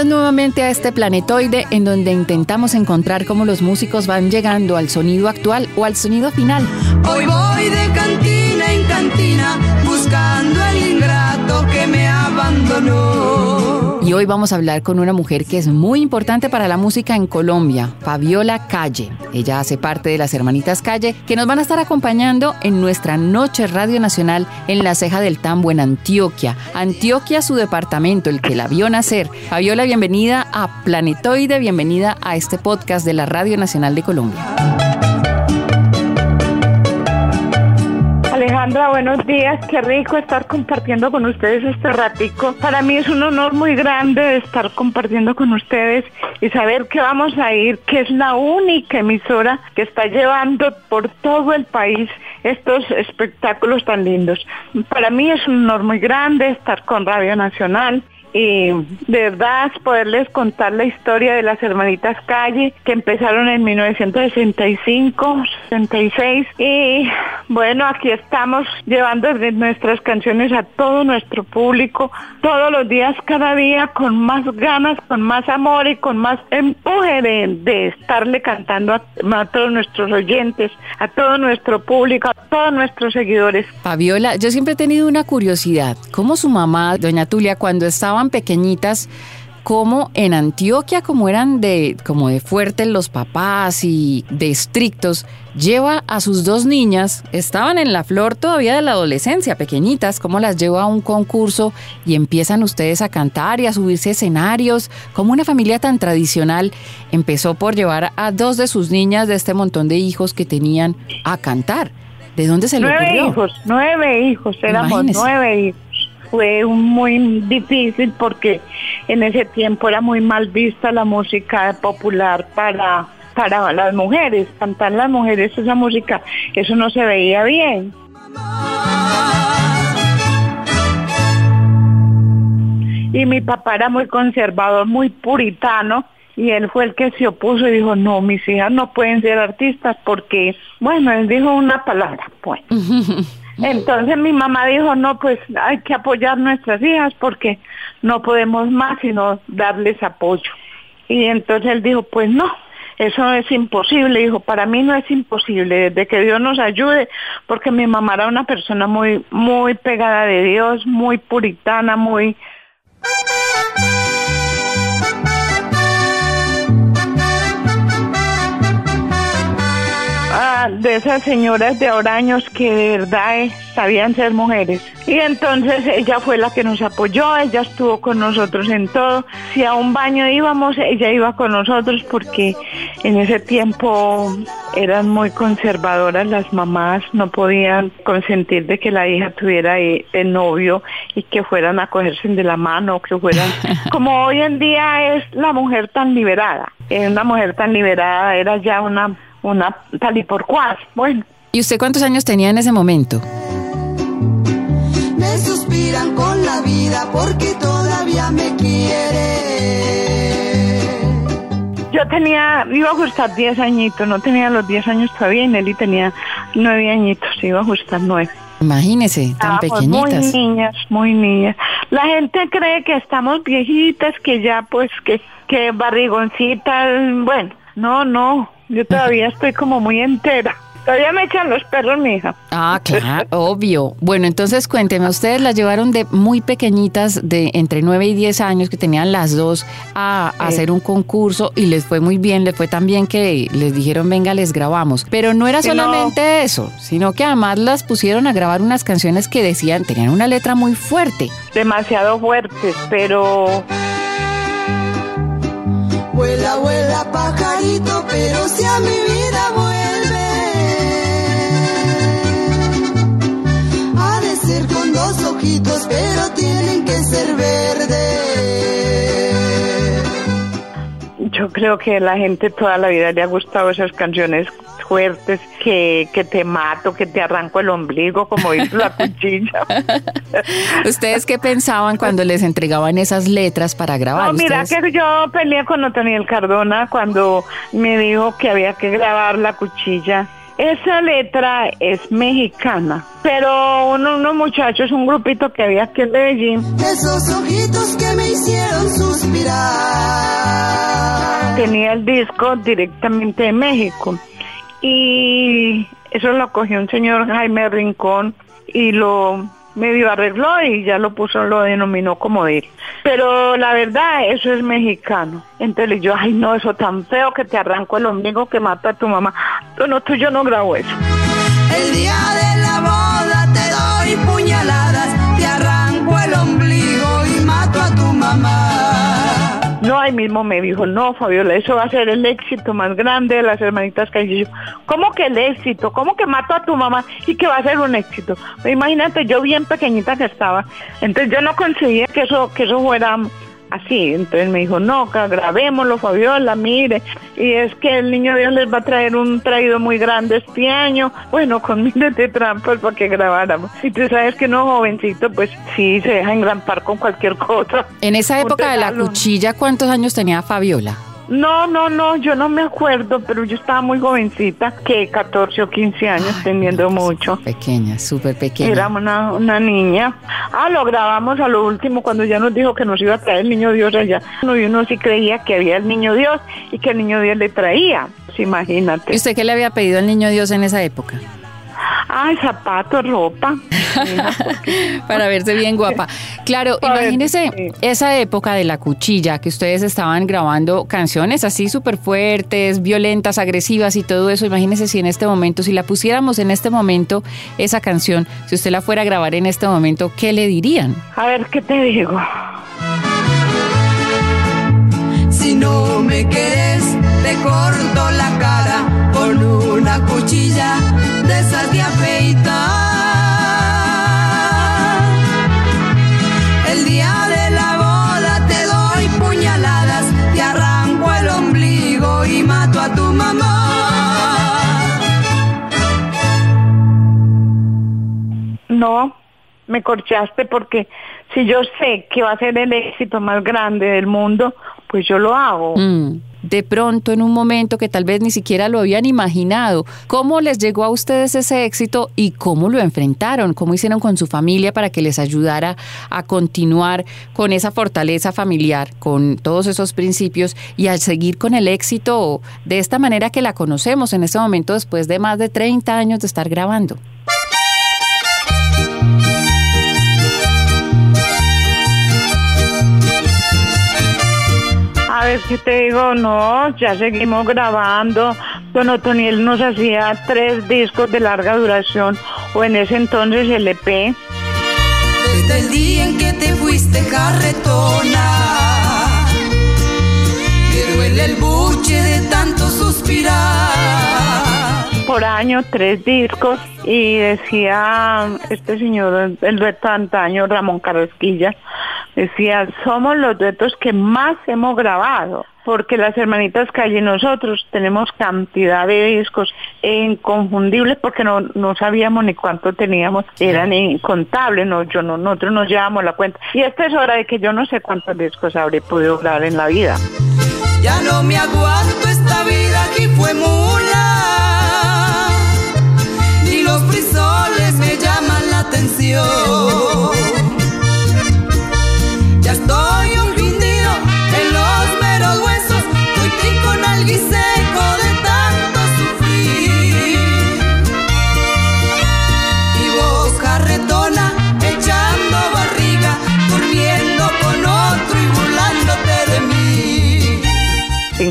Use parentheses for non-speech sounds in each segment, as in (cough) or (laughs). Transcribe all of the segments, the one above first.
A este planetoide en donde intentamos encontrar cómo los músicos van llegando al sonido actual o al sonido final. Hoy voy de cantina en cantina buscando el ingrato que me abandonó. Y hoy vamos a hablar con una mujer que es muy importante para la música en Colombia, Fabiola Calle. Ella hace parte de las Hermanitas Calle, que nos van a estar acompañando en nuestra Noche Radio Nacional en la Ceja del Tambo en Antioquia. Antioquia, su departamento, el que la vio nacer. Fabiola, bienvenida a Planetoide, bienvenida a este podcast de la Radio Nacional de Colombia. Alejandra, buenos días. Qué rico estar compartiendo con ustedes este ratico. Para mí es un honor muy grande estar compartiendo con ustedes y saber que vamos a ir, que es la única emisora que está llevando por todo el país estos espectáculos tan lindos. Para mí es un honor muy grande estar con Radio Nacional y de verdad poderles contar la historia de las hermanitas Calle que empezaron en 1965, 66 y bueno, aquí estamos llevando nuestras canciones a todo nuestro público todos los días, cada día con más ganas, con más amor y con más empuje de, estarle cantando a, a todos nuestros oyentes, a todo nuestro público, a todos nuestros seguidores. Fabiola, yo siempre he tenido una curiosidad, ¿cómo su mamá, doña Tulia, cuando estaba pequeñitas, como en Antioquia, como eran de, como de fuertes los papás y de estrictos, lleva a sus dos niñas, estaban en la flor todavía de la adolescencia, pequeñitas, como las lleva a un concurso y empiezan ustedes a cantar y a subirse escenarios, como una familia tan tradicional empezó por llevar a dos de sus niñas de este montón de hijos que tenían a cantar. ¿De dónde se le nueve hijos, nueve hijos, éramos nueve hijos fue muy difícil porque en ese tiempo era muy mal vista la música popular para para las mujeres, cantar las mujeres esa música, eso no se veía bien. Y mi papá era muy conservador, muy puritano, y él fue el que se opuso y dijo, no, mis hijas no pueden ser artistas porque, bueno, él dijo una palabra, pues. (laughs) Entonces mi mamá dijo, no, pues hay que apoyar nuestras hijas porque no podemos más sino darles apoyo. Y entonces él dijo, pues no, eso es imposible. Dijo, para mí no es imposible, desde que Dios nos ayude, porque mi mamá era una persona muy, muy pegada de Dios, muy puritana, muy... de esas señoras de ahora años que de verdad eh, sabían ser mujeres. Y entonces ella fue la que nos apoyó, ella estuvo con nosotros en todo. Si a un baño íbamos, ella iba con nosotros porque en ese tiempo eran muy conservadoras las mamás, no podían consentir de que la hija tuviera el novio y que fueran a cogerse de la mano, que fueran (laughs) como hoy en día es la mujer tan liberada. Una mujer tan liberada era ya una una tal y por cual. Bueno. ¿Y usted cuántos años tenía en ese momento? Me suspiran con la vida porque todavía me quiere. Yo tenía, iba a ajustar 10 añitos, no tenía los 10 años todavía y Nelly tenía 9 añitos, iba a ajustar 9. Imagínese, tan pequeñitas. Muy niñas, muy niñas. La gente cree que estamos viejitas, que ya pues que, que barrigoncitas, bueno, no, no, yo todavía estoy como muy entera. Todavía me echan los perros, mi hija. Ah, claro, (laughs) obvio. Bueno, entonces cuénteme, ustedes las llevaron de muy pequeñitas, de entre 9 y 10 años, que tenían las dos, a, hacer un concurso y les fue muy bien, les fue tan bien que les dijeron, venga, les grabamos. Pero no era solamente eso, sino que además las pusieron a grabar unas canciones que decían, tenían una letra muy fuerte. Demasiado fuerte, pero... Vuela, vuela pajarito, pero si a mi vida Yo creo que la gente toda la vida le ha gustado esas canciones fuertes, que, que te mato, que te arranco el ombligo, como dice la cuchilla. (laughs) ¿Ustedes qué pensaban cuando les entregaban esas letras para grabar? No, mira ¿Ustedes- que yo peleé con Otoniel Cardona cuando me dijo que había que grabar la cuchilla. Esa letra es mexicana, pero uno- unos muchachos, un grupito que había aquí en Medellín, Esos ojitos que me hicieron suspirar. tenía el disco directamente de México. Y eso lo cogió un señor Jaime Rincón y lo medio arregló y ya lo puso, lo denominó como de él. Pero la verdad, eso es mexicano. Entonces yo, ay no, eso tan feo que te arranco el ombligo que mata a tu mamá. No, no, tú yo no grabo eso. El día de la boda te doy puñaladas, te arranco el ombligo y mato a tu mamá. No, ahí mismo me dijo, no, Fabiola, eso va a ser el éxito más grande de las hermanitas Calles. ¿Cómo que el éxito? ¿Cómo que mato a tu mamá y que va a ser un éxito? Imagínate, yo bien pequeñita que estaba, entonces yo no conseguía que eso, que eso fuera así. Entonces me dijo, no, grabémoslo, Fabiola, mire. Y es que el niño Dios les va a traer un traído muy grande este año. Bueno, con (laughs) miles de trampas para que grabáramos. Y tú sabes que no, jovencito, pues sí, se deja engrampar con cualquier cosa. En esa época de la cuchilla, ¿cuántos años tenía Fabiola? No, no, no, yo no me acuerdo, pero yo estaba muy jovencita, que 14 o 15 años, teniendo mucho. Pequeña, súper pequeña. Era una, una niña. Ah, lo grabamos a lo último cuando ya nos dijo que nos iba a traer el niño Dios allá. Y uno sí creía que había el niño Dios y que el niño Dios le traía. Pues imagínate. ¿Y usted qué le había pedido al niño Dios en esa época? Ay, zapatos, ropa. (laughs) Para verse bien guapa. Claro, (laughs) Para ver, imagínese sí. esa época de la cuchilla que ustedes estaban grabando canciones así súper fuertes, violentas, agresivas y todo eso. Imagínese si en este momento, si la pusiéramos en este momento, esa canción, si usted la fuera a grabar en este momento, ¿qué le dirían? A ver, ¿qué te digo? Si no me quieres, te corto la cara con una cuchilla de esas de afeitar. El día de la boda te doy puñaladas, te arranco el ombligo y mato a tu mamá. No, me corchaste porque si yo sé que va a ser el éxito más grande del mundo, pues yo lo hago. Mm, De pronto, en un momento que tal vez ni siquiera lo habían imaginado, ¿cómo les llegó a ustedes ese éxito y cómo lo enfrentaron? ¿Cómo hicieron con su familia para que les ayudara a continuar con esa fortaleza familiar, con todos esos principios y a seguir con el éxito de esta manera que la conocemos en este momento después de más de 30 años de estar grabando? A ver, ¿qué te digo? No, ya seguimos grabando. Don Otoniel nos hacía tres discos de larga duración, o en ese entonces el E. Desde el día en que te fuiste carretona, me duele el buche de tanto suspirar. por año, tres discos, y decía este señor, el de antaño, Ramón Carrasquilla, decía, somos los duetos que más hemos grabado, porque las hermanitas Calle y nosotros tenemos cantidad de discos inconfundibles porque no, no sabíamos ni cuánto teníamos, eran incontables, no, yo no, nosotros nos llevamos la cuenta. Y esta es hora de que yo no sé cuántos discos habré podido grabar en la vida. Ya no me aguanto esta vida aquí fue mula. Ni los frisoles me llaman la atención.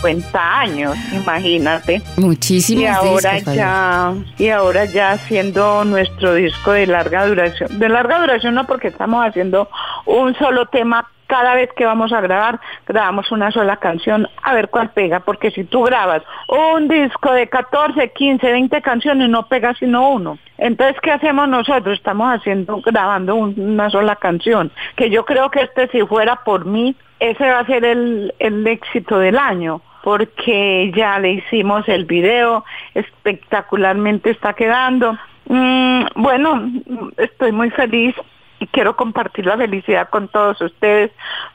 50 años, imagínate. Muchísimos Y ahora discos, ya, y ahora ya haciendo nuestro disco de larga duración. De larga duración no porque estamos haciendo un solo tema cada vez que vamos a grabar, grabamos una sola canción a ver cuál pega, porque si tú grabas un disco de 14, 15, 20 canciones, no pega sino uno. Entonces, ¿qué hacemos nosotros? Estamos haciendo, grabando una sola canción, que yo creo que este si fuera por mí, ese va a ser el, el éxito del año porque ya le hicimos el video, espectacularmente está quedando. Mm, bueno, estoy muy feliz y quiero compartir la felicidad con todos ustedes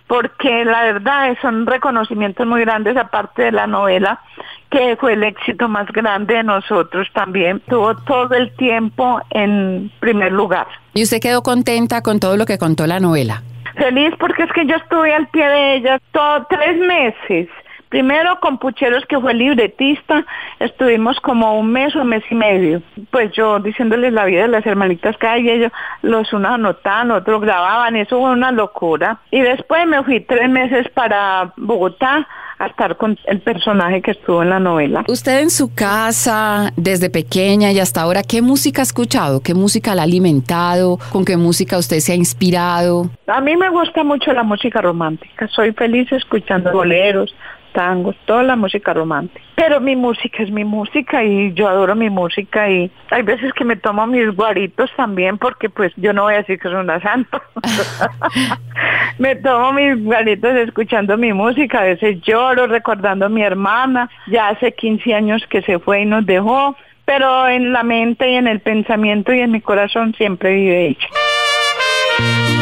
porque la verdad son reconocimientos muy grandes aparte de la novela que fue el éxito más grande de nosotros también. Tuvo todo el tiempo en primer lugar. ¿Y usted quedó contenta con todo lo que contó la novela? Feliz porque es que yo estuve al pie de ella todo tres meses Primero con Pucheros, que fue libretista, estuvimos como un mes o un mes y medio. Pues yo diciéndoles la vida de las hermanitas que hay, ellos los unos anotaban, otros grababan, eso fue una locura. Y después me fui tres meses para Bogotá a estar con el personaje que estuvo en la novela. Usted en su casa, desde pequeña y hasta ahora, ¿qué música ha escuchado? ¿Qué música la ha alimentado? ¿Con qué música usted se ha inspirado? A mí me gusta mucho la música romántica. Soy feliz escuchando boleros, tangos, toda la música romántica. Pero mi música es mi música y yo adoro mi música y hay veces que me tomo mis guaritos también porque pues yo no voy a decir que soy una santa. (laughs) (laughs) me tomo mis guaritos escuchando mi música, a veces lloro recordando a mi hermana, ya hace 15 años que se fue y nos dejó, pero en la mente y en el pensamiento y en mi corazón siempre vive ella.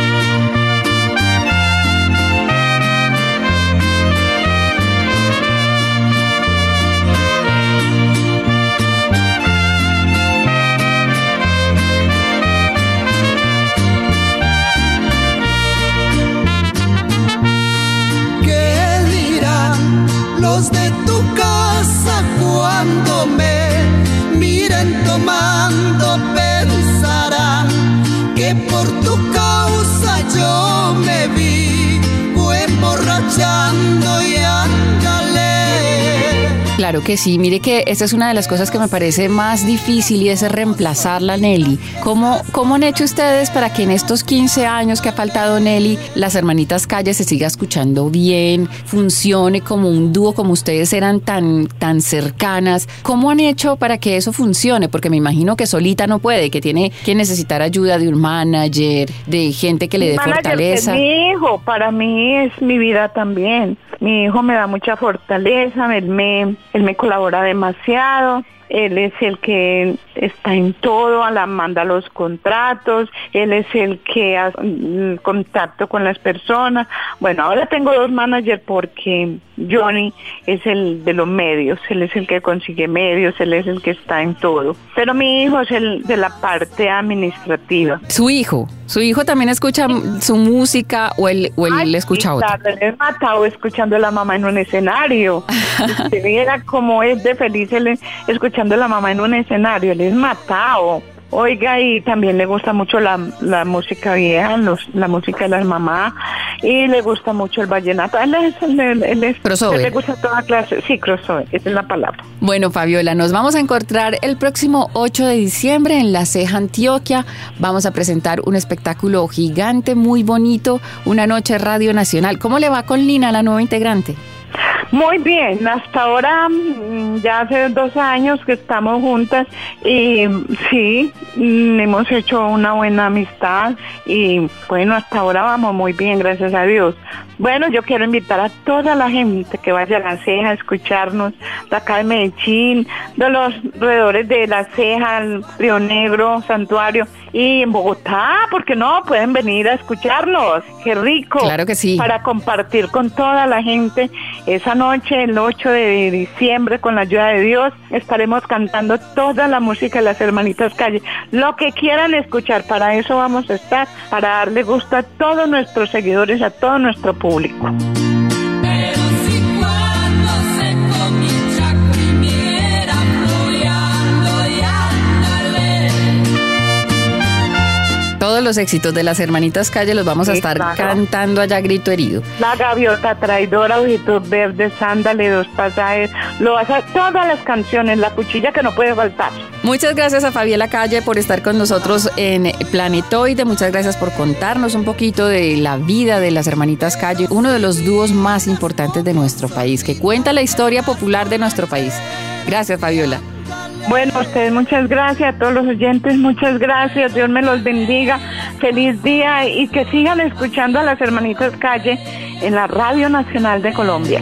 Claro que sí, mire que esa es una de las cosas que me parece más difícil y es reemplazarla, Nelly. ¿Cómo, ¿Cómo han hecho ustedes para que en estos 15 años que ha faltado Nelly, las hermanitas Calles se siga escuchando bien, funcione como un dúo, como ustedes eran tan, tan cercanas? ¿Cómo han hecho para que eso funcione? Porque me imagino que solita no puede, que tiene que necesitar ayuda de un manager, de gente que le dé fortaleza. mi hijo, para mí es mi vida también. Mi hijo me da mucha fortaleza, él me, él me colabora demasiado él es el que está en todo, a la manda los contratos, él es el que hace mm, contacto con las personas. Bueno, ahora tengo dos managers porque Johnny es el de los medios, él es el que consigue medios, él es el que está en todo. Pero mi hijo es el de la parte administrativa. Su hijo, su hijo también escucha su música o él, o él le escucha otra. Él matado escuchando a la mamá en un escenario. (laughs) Usted viera cómo es de feliz él escuchando de la mamá en un escenario, él es matado. Oiga, y también le gusta mucho la, música vieja, la música de las mamás, y le gusta mucho el vallenato. Él es, él, es crossover. le gusta toda clase, sí, crossover, esa es la palabra. Bueno, Fabiola, nos vamos a encontrar el próximo 8 de diciembre en La Ceja, Antioquia. Vamos a presentar un espectáculo gigante, muy bonito, una noche Radio Nacional. ¿Cómo le va con Lina, la nueva integrante? Muy bien, hasta ahora mm, ya hace dos años que estamos juntas y sí, mm, hemos hecho una buena amistad y bueno, hasta ahora vamos muy bien, gracias a Dios. Bueno, yo quiero invitar a toda la gente que vaya a la ceja a escucharnos de acá de Medellín, de los alrededores de la ceja, Río Negro, Santuario y en Bogotá, porque no, pueden venir a escucharnos, qué rico. Claro que sí. Para compartir con toda la gente esa noche, el 8 de diciembre, con la ayuda de Dios, estaremos cantando toda la música de las hermanitas Calle. Lo que quieran escuchar, para eso vamos a estar, para darle gusto a todos nuestros seguidores, a todo nuestro público. Todos los éxitos de las hermanitas Calle los vamos a estar cantando allá grito herido. La gaviota traidora, ojitos verdes, ándale, dos pasajes, lo vas a todas las canciones, la cuchilla que no puede faltar. Muchas gracias a Fabiola Calle por estar con nosotros en Planetoide. Muchas gracias por contarnos un poquito de la vida de las hermanitas Calle, uno de los dúos más importantes de nuestro país, que cuenta la historia popular de nuestro país. Gracias, Fabiola. Bueno, a ustedes muchas gracias, a todos los oyentes muchas gracias, Dios me los bendiga, feliz día y que sigan escuchando a las hermanitas Calle en la Radio Nacional de Colombia.